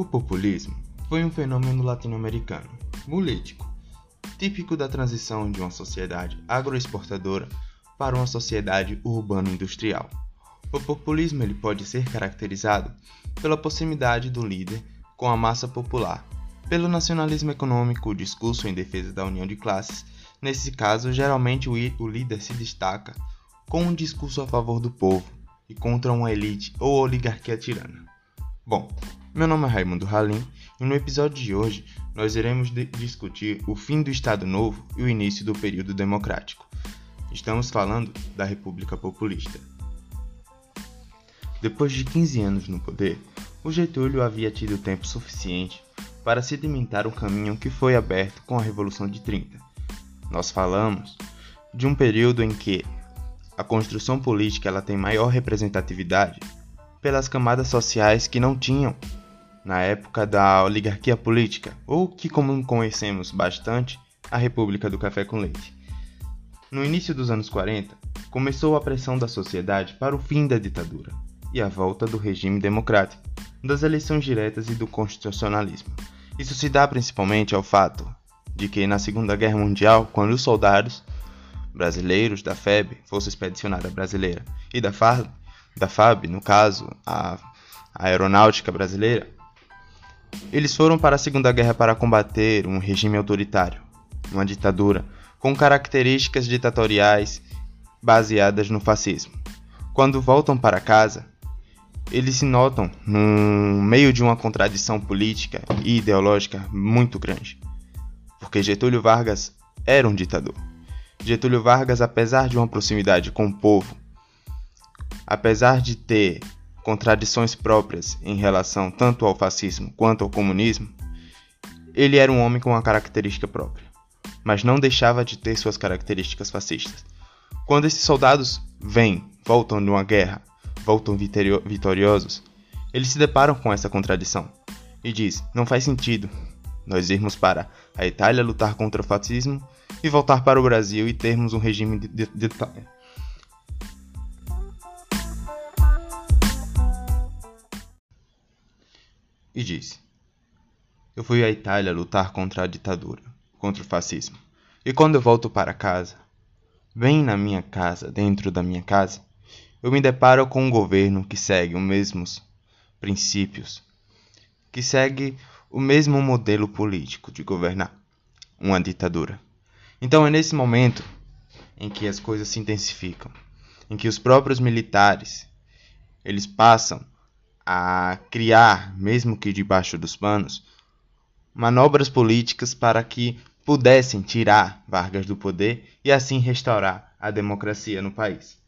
O populismo foi um fenômeno latino-americano, político, típico da transição de uma sociedade agroexportadora para uma sociedade urbano-industrial. O populismo ele pode ser caracterizado pela proximidade do líder com a massa popular, pelo nacionalismo econômico, o discurso em defesa da união de classes. Nesse caso, geralmente o líder se destaca com um discurso a favor do povo e contra uma elite ou oligarquia tirana. Bom, meu nome é Raimundo Halim e no episódio de hoje nós iremos discutir o fim do Estado Novo e o início do período democrático. Estamos falando da República Populista. Depois de 15 anos no poder, o Getúlio havia tido tempo suficiente para sedimentar o caminho que foi aberto com a Revolução de 30. Nós falamos de um período em que a construção política ela tem maior representatividade pelas camadas sociais que não tinham na época da oligarquia política, ou que como conhecemos bastante, a República do Café com Leite. No início dos anos 40, começou a pressão da sociedade para o fim da ditadura e a volta do regime democrático, das eleições diretas e do constitucionalismo. Isso se dá principalmente ao fato de que na Segunda Guerra Mundial, quando os soldados brasileiros da FEB, Força Expedicionária Brasileira, e da FARC, da FAB, no caso, a, a Aeronáutica Brasileira, eles foram para a Segunda Guerra para combater um regime autoritário, uma ditadura, com características ditatoriais baseadas no fascismo. Quando voltam para casa, eles se notam no meio de uma contradição política e ideológica muito grande. Porque Getúlio Vargas era um ditador. Getúlio Vargas, apesar de uma proximidade com o povo, apesar de ter contradições próprias em relação tanto ao fascismo quanto ao comunismo, ele era um homem com uma característica própria, mas não deixava de ter suas características fascistas. Quando esses soldados vêm, voltam de uma guerra, voltam vitoriosos, eles se deparam com essa contradição e diz: não faz sentido nós irmos para a Itália lutar contra o fascismo e voltar para o Brasil e termos um regime de, de, de e disse: Eu fui à Itália lutar contra a ditadura, contra o fascismo. E quando eu volto para casa, bem na minha casa, dentro da minha casa, eu me deparo com um governo que segue os mesmos princípios, que segue o mesmo modelo político de governar, uma ditadura. Então é nesse momento em que as coisas se intensificam, em que os próprios militares eles passam a criar, mesmo que debaixo dos panos, manobras políticas para que pudessem tirar Vargas do poder e assim restaurar a democracia no país.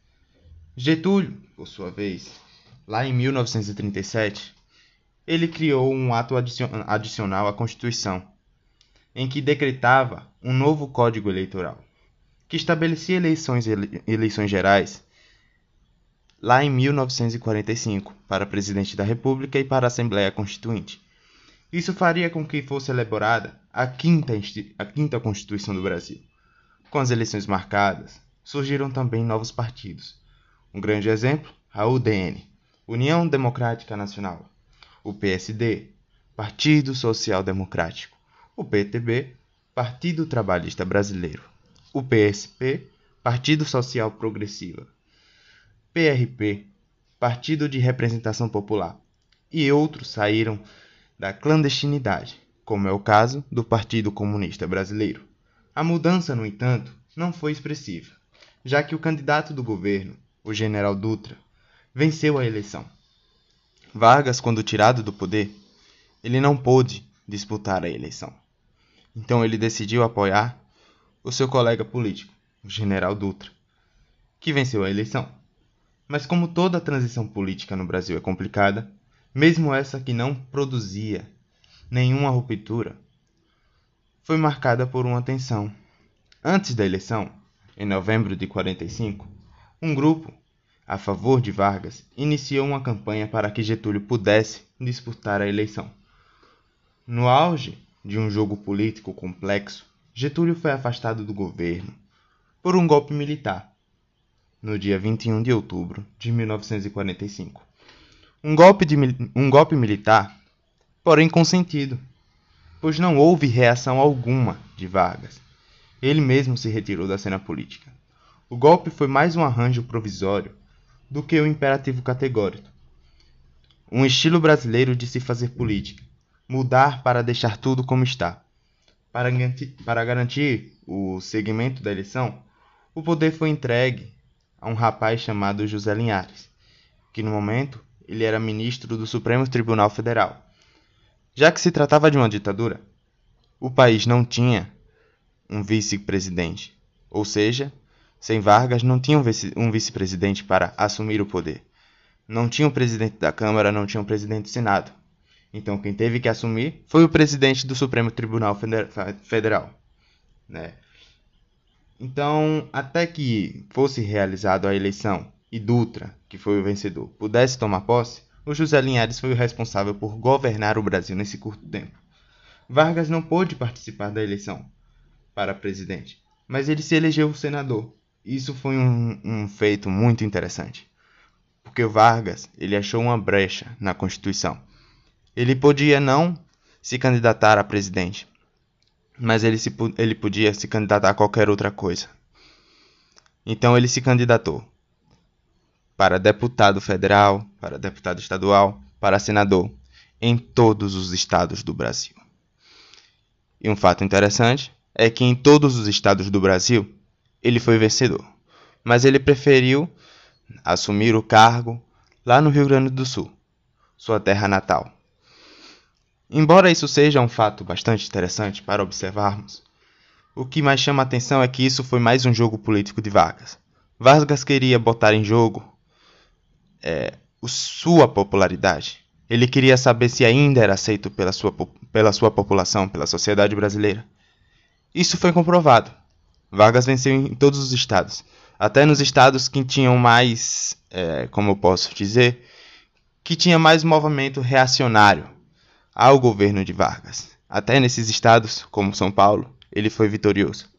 Getúlio, por sua vez, lá em 1937, ele criou um ato adicional à Constituição, em que decretava um novo Código Eleitoral, que estabelecia eleições, eleições gerais lá em 1945 para presidente da República e para a Assembleia Constituinte. Isso faria com que fosse elaborada a quinta, a quinta Constituição do Brasil. Com as eleições marcadas, surgiram também novos partidos. Um grande exemplo, a UDN, União Democrática Nacional, o PSD, Partido Social Democrático, o PTB, Partido Trabalhista Brasileiro, o PSP, Partido Social Progressiva, PRP, Partido de Representação Popular, e outros saíram da clandestinidade, como é o caso do Partido Comunista Brasileiro. A mudança, no entanto, não foi expressiva, já que o candidato do governo, o general Dutra, venceu a eleição. Vargas, quando tirado do poder, ele não pôde disputar a eleição. Então ele decidiu apoiar o seu colega político, o general Dutra, que venceu a eleição. Mas como toda a transição política no Brasil é complicada, mesmo essa que não produzia nenhuma ruptura, foi marcada por uma tensão. Antes da eleição, em novembro de 45, um grupo a favor de Vargas iniciou uma campanha para que Getúlio pudesse disputar a eleição. No auge de um jogo político complexo, Getúlio foi afastado do governo por um golpe militar no dia 21 de outubro de 1945. Um golpe, de, um golpe militar porém consentido, pois não houve reação alguma de Vargas. Ele mesmo se retirou da cena política. O golpe foi mais um arranjo provisório do que um imperativo categórico. Um estilo brasileiro de se fazer política, mudar para deixar tudo como está. Para garantir, para garantir o segmento da eleição, o poder foi entregue a um rapaz chamado José Linhares, que no momento ele era ministro do Supremo Tribunal Federal. Já que se tratava de uma ditadura, o país não tinha um vice-presidente, ou seja, sem Vargas não tinha um vice-presidente para assumir o poder. Não tinha um presidente da Câmara, não tinha um presidente do Senado. Então quem teve que assumir foi o presidente do Supremo Tribunal Federal, né? Então, até que fosse realizada a eleição e Dutra, que foi o vencedor, pudesse tomar posse, o José Linhares foi o responsável por governar o Brasil nesse curto tempo. Vargas não pôde participar da eleição para presidente, mas ele se elegeu senador. Isso foi um, um feito muito interessante, porque Vargas ele achou uma brecha na Constituição ele podia não se candidatar a presidente, mas ele, se, ele podia se candidatar a qualquer outra coisa. Então ele se candidatou para deputado federal, para deputado estadual, para senador em todos os estados do Brasil. E um fato interessante é que em todos os estados do Brasil ele foi vencedor, mas ele preferiu assumir o cargo lá no Rio Grande do Sul, sua terra natal. Embora isso seja um fato bastante interessante para observarmos, o que mais chama a atenção é que isso foi mais um jogo político de Vargas. Vargas queria botar em jogo é, sua popularidade. Ele queria saber se ainda era aceito pela sua, pela sua população, pela sociedade brasileira. Isso foi comprovado. Vargas venceu em todos os estados, até nos estados que tinham mais, é, como eu posso dizer, que tinha mais movimento reacionário ao governo de Vargas. Até nesses estados, como São Paulo, ele foi vitorioso.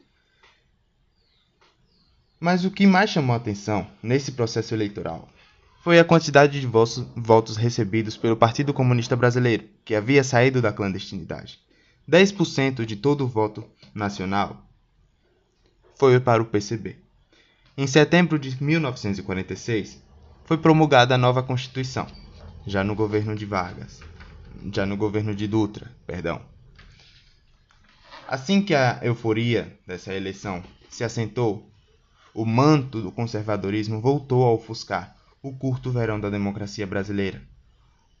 Mas o que mais chamou atenção nesse processo eleitoral foi a quantidade de votos recebidos pelo Partido Comunista Brasileiro, que havia saído da clandestinidade. 10% de todo o voto nacional foi para o PCB. Em setembro de 1946, foi promulgada a nova Constituição, já no governo de Vargas já no governo de Dutra, perdão. Assim que a euforia dessa eleição se assentou, o manto do conservadorismo voltou a ofuscar o curto verão da democracia brasileira.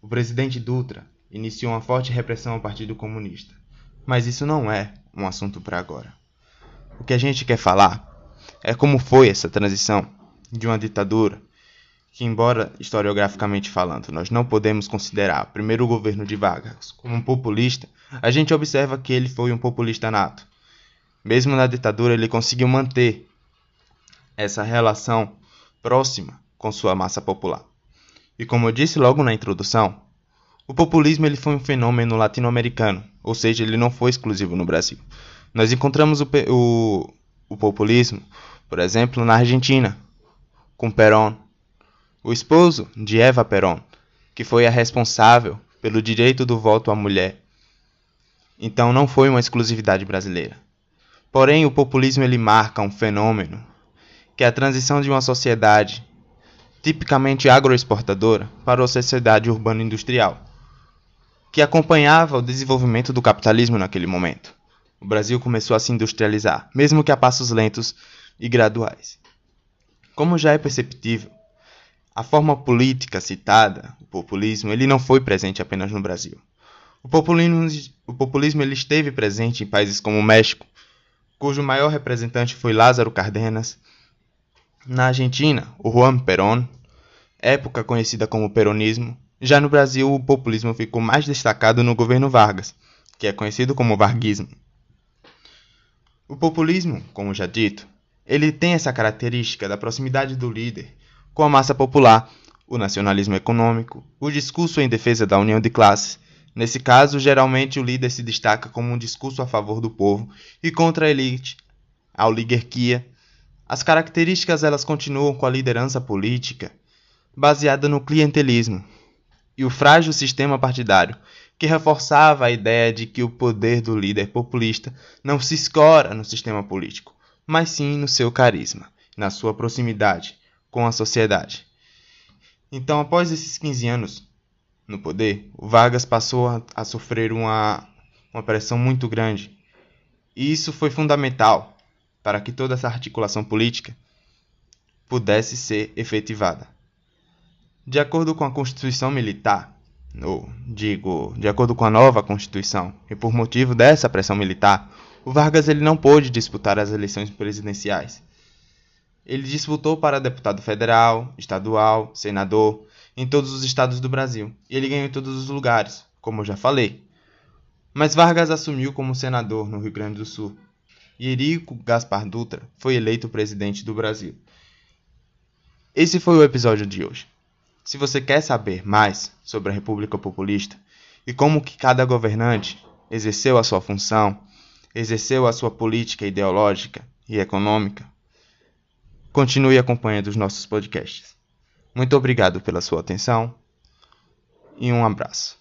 O presidente Dutra iniciou uma forte repressão ao Partido Comunista, mas isso não é um assunto para agora. O que a gente quer falar é como foi essa transição de uma ditadura que, embora historiograficamente falando, nós não podemos considerar o primeiro governo de Vargas como um populista, a gente observa que ele foi um populista nato. Mesmo na ditadura, ele conseguiu manter essa relação próxima com sua massa popular. E como eu disse logo na introdução, o populismo ele foi um fenômeno latino-americano, ou seja, ele não foi exclusivo no Brasil. Nós encontramos o, o, o populismo, por exemplo, na Argentina, com Perón, o esposo de Eva Peron, que foi a responsável pelo direito do voto à mulher. Então não foi uma exclusividade brasileira. Porém, o populismo ele marca um fenômeno que é a transição de uma sociedade tipicamente agroexportadora para uma sociedade urbano-industrial, que acompanhava o desenvolvimento do capitalismo naquele momento. O Brasil começou a se industrializar, mesmo que a passos lentos e graduais. Como já é perceptível, a forma política citada, o populismo, ele não foi presente apenas no Brasil. O populismo, o populismo ele esteve presente em países como o México, cujo maior representante foi Lázaro Cárdenas. Na Argentina, o Juan Perón, época conhecida como peronismo. Já no Brasil, o populismo ficou mais destacado no governo Vargas, que é conhecido como varguismo. O populismo, como já dito, ele tem essa característica da proximidade do líder com a massa popular, o nacionalismo econômico, o discurso em defesa da união de classes. Nesse caso, geralmente o líder se destaca como um discurso a favor do povo e contra a elite, a oligarquia. As características elas continuam com a liderança política, baseada no clientelismo, e o frágil sistema partidário, que reforçava a ideia de que o poder do líder populista não se escora no sistema político, mas sim no seu carisma, na sua proximidade com a sociedade. Então, após esses 15 anos no poder, o Vargas passou a, a sofrer uma, uma pressão muito grande. E isso foi fundamental para que toda essa articulação política pudesse ser efetivada. De acordo com a Constituição Militar, ou digo, de acordo com a nova Constituição, e por motivo dessa pressão militar, o Vargas ele não pôde disputar as eleições presidenciais. Ele disputou para deputado federal, estadual, senador, em todos os estados do Brasil, e ele ganhou em todos os lugares, como eu já falei. Mas Vargas assumiu como senador no Rio Grande do Sul, e Erico Gaspar Dutra foi eleito presidente do Brasil. Esse foi o episódio de hoje. Se você quer saber mais sobre a República Populista e como que cada governante exerceu a sua função, exerceu a sua política ideológica e econômica, continue acompanhando os nossos podcasts. Muito obrigado pela sua atenção e um abraço.